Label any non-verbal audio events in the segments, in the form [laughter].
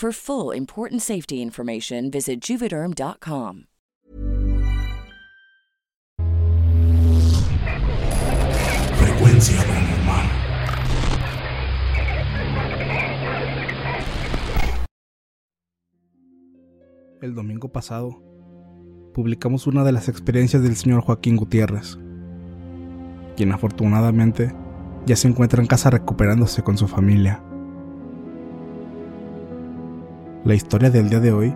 For full important safety information, visit juvederm.com. Frecuencia paranormal. El domingo pasado, publicamos una de las experiencias del señor Joaquín Gutiérrez, quien afortunadamente ya se encuentra en casa recuperándose con su familia. La historia del día de hoy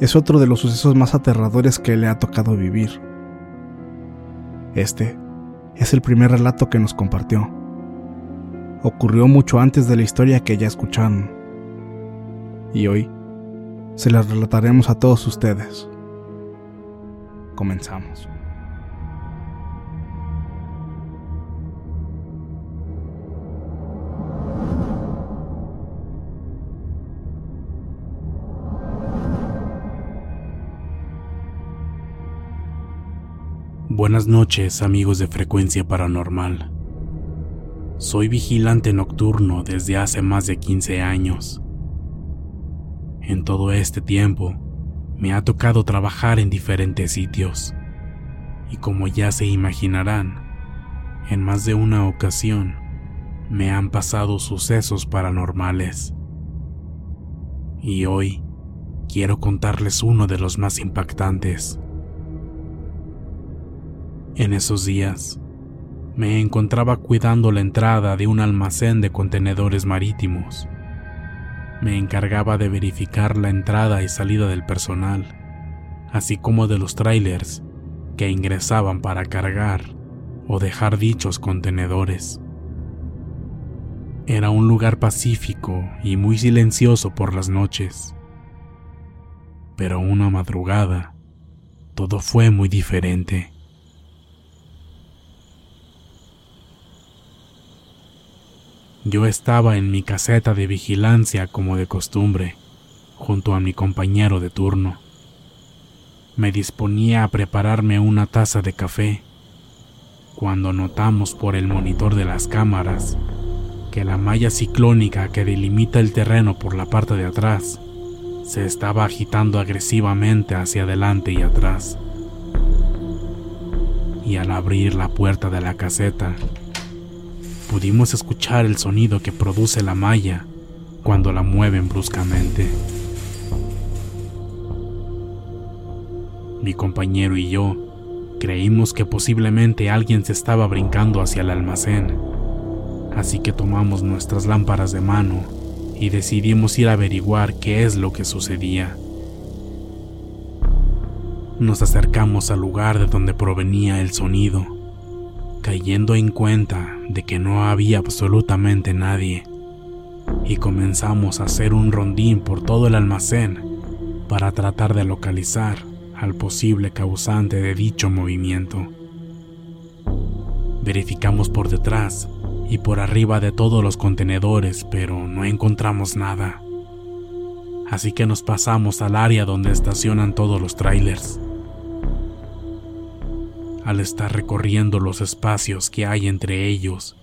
es otro de los sucesos más aterradores que le ha tocado vivir. Este es el primer relato que nos compartió. Ocurrió mucho antes de la historia que ya escucharon. Y hoy se la relataremos a todos ustedes. Comenzamos. Buenas noches amigos de Frecuencia Paranormal. Soy vigilante nocturno desde hace más de 15 años. En todo este tiempo me ha tocado trabajar en diferentes sitios y como ya se imaginarán, en más de una ocasión me han pasado sucesos paranormales. Y hoy quiero contarles uno de los más impactantes. En esos días, me encontraba cuidando la entrada de un almacén de contenedores marítimos. Me encargaba de verificar la entrada y salida del personal, así como de los trailers que ingresaban para cargar o dejar dichos contenedores. Era un lugar pacífico y muy silencioso por las noches. Pero una madrugada, todo fue muy diferente. Yo estaba en mi caseta de vigilancia como de costumbre, junto a mi compañero de turno. Me disponía a prepararme una taza de café, cuando notamos por el monitor de las cámaras que la malla ciclónica que delimita el terreno por la parte de atrás se estaba agitando agresivamente hacia adelante y atrás. Y al abrir la puerta de la caseta, pudimos escuchar el sonido que produce la malla cuando la mueven bruscamente. Mi compañero y yo creímos que posiblemente alguien se estaba brincando hacia el almacén, Así que tomamos nuestras lámparas de mano y decidimos ir a averiguar qué es lo que sucedía. Nos acercamos al lugar de donde provenía el sonido, cayendo en cuenta de que no había absolutamente nadie, y comenzamos a hacer un rondín por todo el almacén para tratar de localizar al posible causante de dicho movimiento. Verificamos por detrás y por arriba de todos los contenedores, pero no encontramos nada. Así que nos pasamos al área donde estacionan todos los trailers. Al estar recorriendo los espacios que hay entre ellos,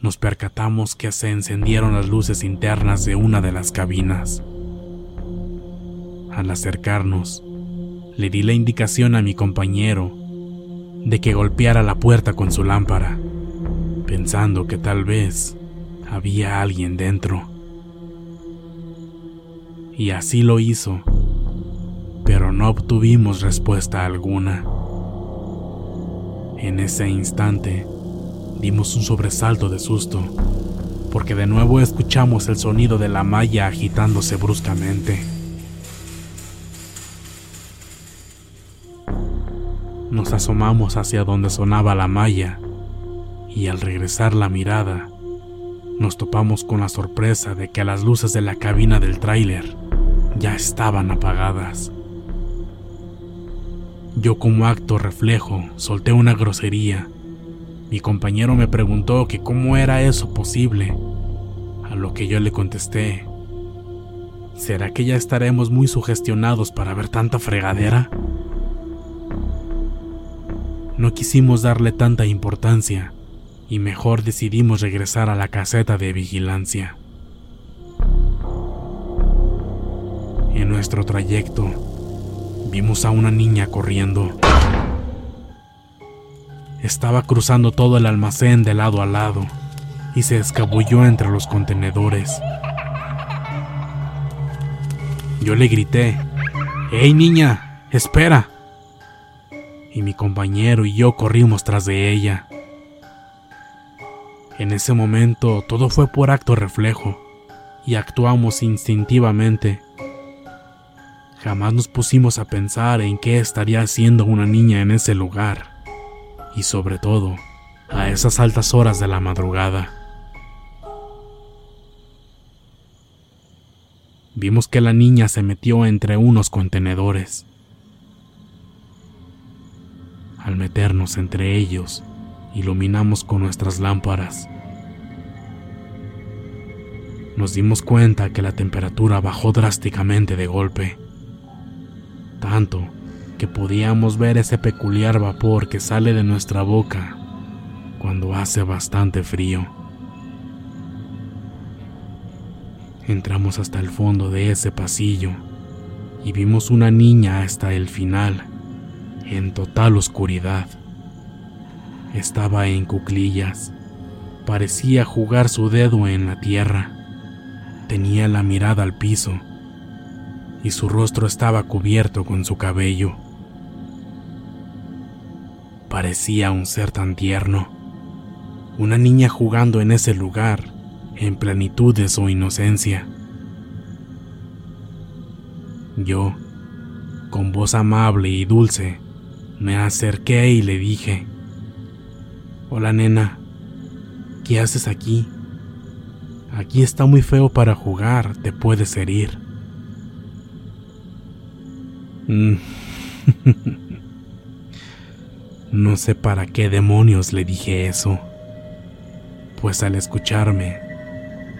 nos percatamos que se encendieron las luces internas de una de las cabinas. Al acercarnos, le di la indicación a mi compañero de que golpeara la puerta con su lámpara pensando que tal vez había alguien dentro. Y así lo hizo, pero no obtuvimos respuesta alguna. En ese instante, dimos un sobresalto de susto, porque de nuevo escuchamos el sonido de la malla agitándose bruscamente. Nos asomamos hacia donde sonaba la malla y al regresar la mirada, nos topamos con la sorpresa de que las luces de la cabina del tráiler ya estaban apagadas. Yo como acto reflejo solté una grosería. Mi compañero me preguntó que cómo era eso posible, a lo que yo le contesté, ¿será que ya estaremos muy sugestionados para ver tanta fregadera? No quisimos darle tanta importancia y mejor decidimos regresar a la caseta de vigilancia. En nuestro trayecto, vimos a una niña corriendo. Estaba cruzando todo el almacén de lado a lado y se escabulló entre los contenedores. Yo le grité, ¡Hey niña! ¡Espera! Y mi compañero y yo corrimos tras de ella. En ese momento todo fue por acto reflejo y actuamos instintivamente. Jamás nos pusimos a pensar en qué estaría haciendo una niña en ese lugar y sobre todo a esas altas horas de la madrugada. Vimos que la niña se metió entre unos contenedores. Al meternos entre ellos, iluminamos con nuestras lámparas. Nos dimos cuenta que la temperatura bajó drásticamente de golpe, tanto que podíamos ver ese peculiar vapor que sale de nuestra boca cuando hace bastante frío. Entramos hasta el fondo de ese pasillo y vimos una niña hasta el final, en total oscuridad. Estaba en cuclillas. Parecía jugar su dedo en la tierra. Tenía la mirada al piso y su rostro estaba cubierto con su cabello. Parecía un ser tan tierno, una niña jugando en ese lugar en plenitud de su inocencia. Yo, con voz amable y dulce, me acerqué y le dije, Hola nena, ¿qué haces aquí? Aquí está muy feo para jugar, te puedes herir. Mm. [laughs] no sé para qué demonios le dije eso, pues al escucharme,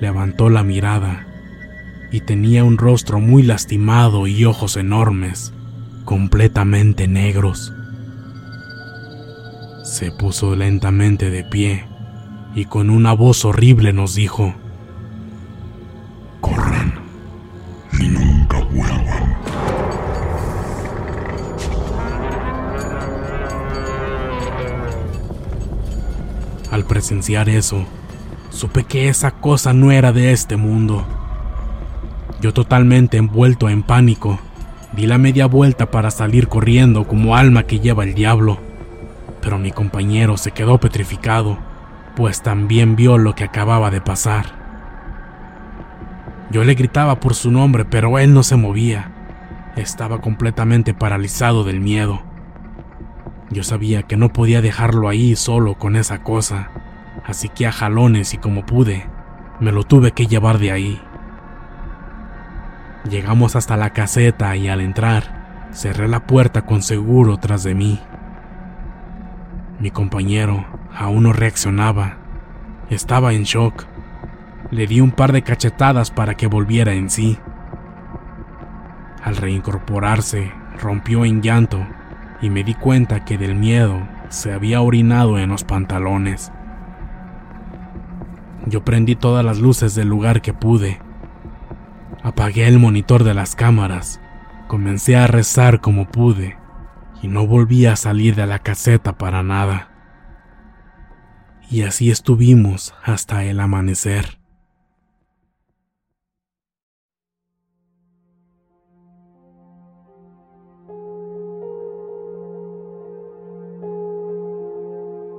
levantó la mirada y tenía un rostro muy lastimado y ojos enormes, completamente negros. Se puso lentamente de pie y con una voz horrible nos dijo, presenciar eso, supe que esa cosa no era de este mundo. Yo totalmente envuelto en pánico, di la media vuelta para salir corriendo como alma que lleva el diablo pero mi compañero se quedó petrificado pues también vio lo que acababa de pasar. Yo le gritaba por su nombre, pero él no se movía. Estaba completamente paralizado del miedo. Yo sabía que no podía dejarlo ahí solo con esa cosa, así que a jalones y como pude, me lo tuve que llevar de ahí. Llegamos hasta la caseta y al entrar, cerré la puerta con seguro tras de mí. Mi compañero aún no reaccionaba. Estaba en shock. Le di un par de cachetadas para que volviera en sí. Al reincorporarse, rompió en llanto y me di cuenta que del miedo se había orinado en los pantalones. Yo prendí todas las luces del lugar que pude. Apagué el monitor de las cámaras, comencé a rezar como pude y no volví a salir de la caseta para nada. Y así estuvimos hasta el amanecer.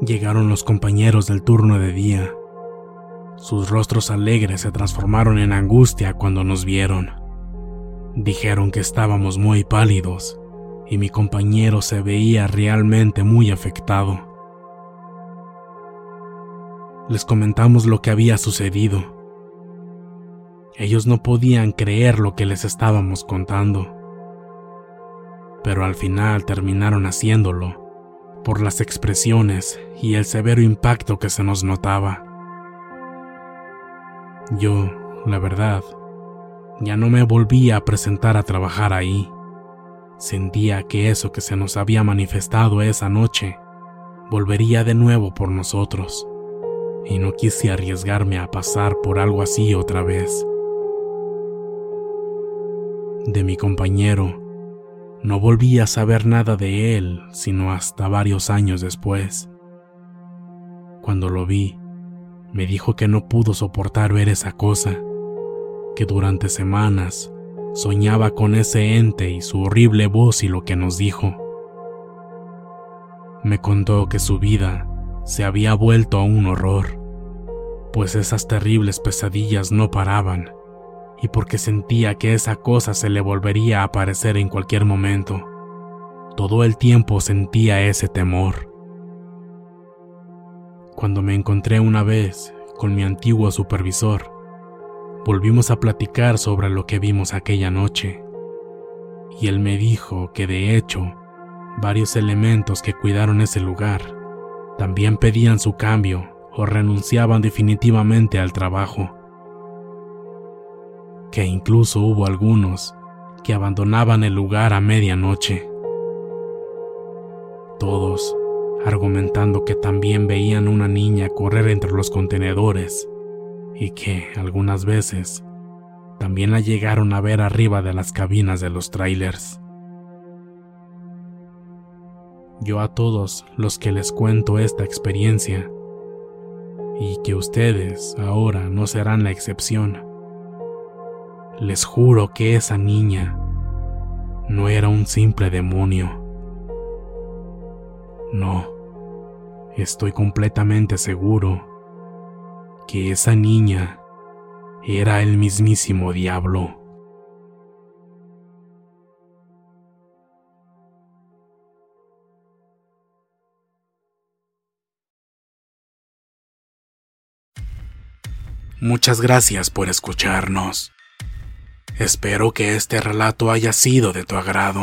Llegaron los compañeros del turno de día. Sus rostros alegres se transformaron en angustia cuando nos vieron. Dijeron que estábamos muy pálidos y mi compañero se veía realmente muy afectado. Les comentamos lo que había sucedido. Ellos no podían creer lo que les estábamos contando, pero al final terminaron haciéndolo por las expresiones y el severo impacto que se nos notaba. Yo, la verdad, ya no me volvía a presentar a trabajar ahí. Sentía que eso que se nos había manifestado esa noche volvería de nuevo por nosotros, y no quise arriesgarme a pasar por algo así otra vez. De mi compañero, no volví a saber nada de él sino hasta varios años después. Cuando lo vi, me dijo que no pudo soportar ver esa cosa, que durante semanas soñaba con ese ente y su horrible voz y lo que nos dijo. Me contó que su vida se había vuelto a un horror, pues esas terribles pesadillas no paraban y porque sentía que esa cosa se le volvería a aparecer en cualquier momento. Todo el tiempo sentía ese temor. Cuando me encontré una vez con mi antiguo supervisor, volvimos a platicar sobre lo que vimos aquella noche, y él me dijo que de hecho, varios elementos que cuidaron ese lugar también pedían su cambio o renunciaban definitivamente al trabajo. Que incluso hubo algunos que abandonaban el lugar a medianoche. Todos argumentando que también veían una niña correr entre los contenedores y que algunas veces también la llegaron a ver arriba de las cabinas de los trailers. Yo a todos los que les cuento esta experiencia, y que ustedes ahora no serán la excepción, les juro que esa niña no era un simple demonio. No, estoy completamente seguro que esa niña era el mismísimo diablo. Muchas gracias por escucharnos. Espero que este relato haya sido de tu agrado.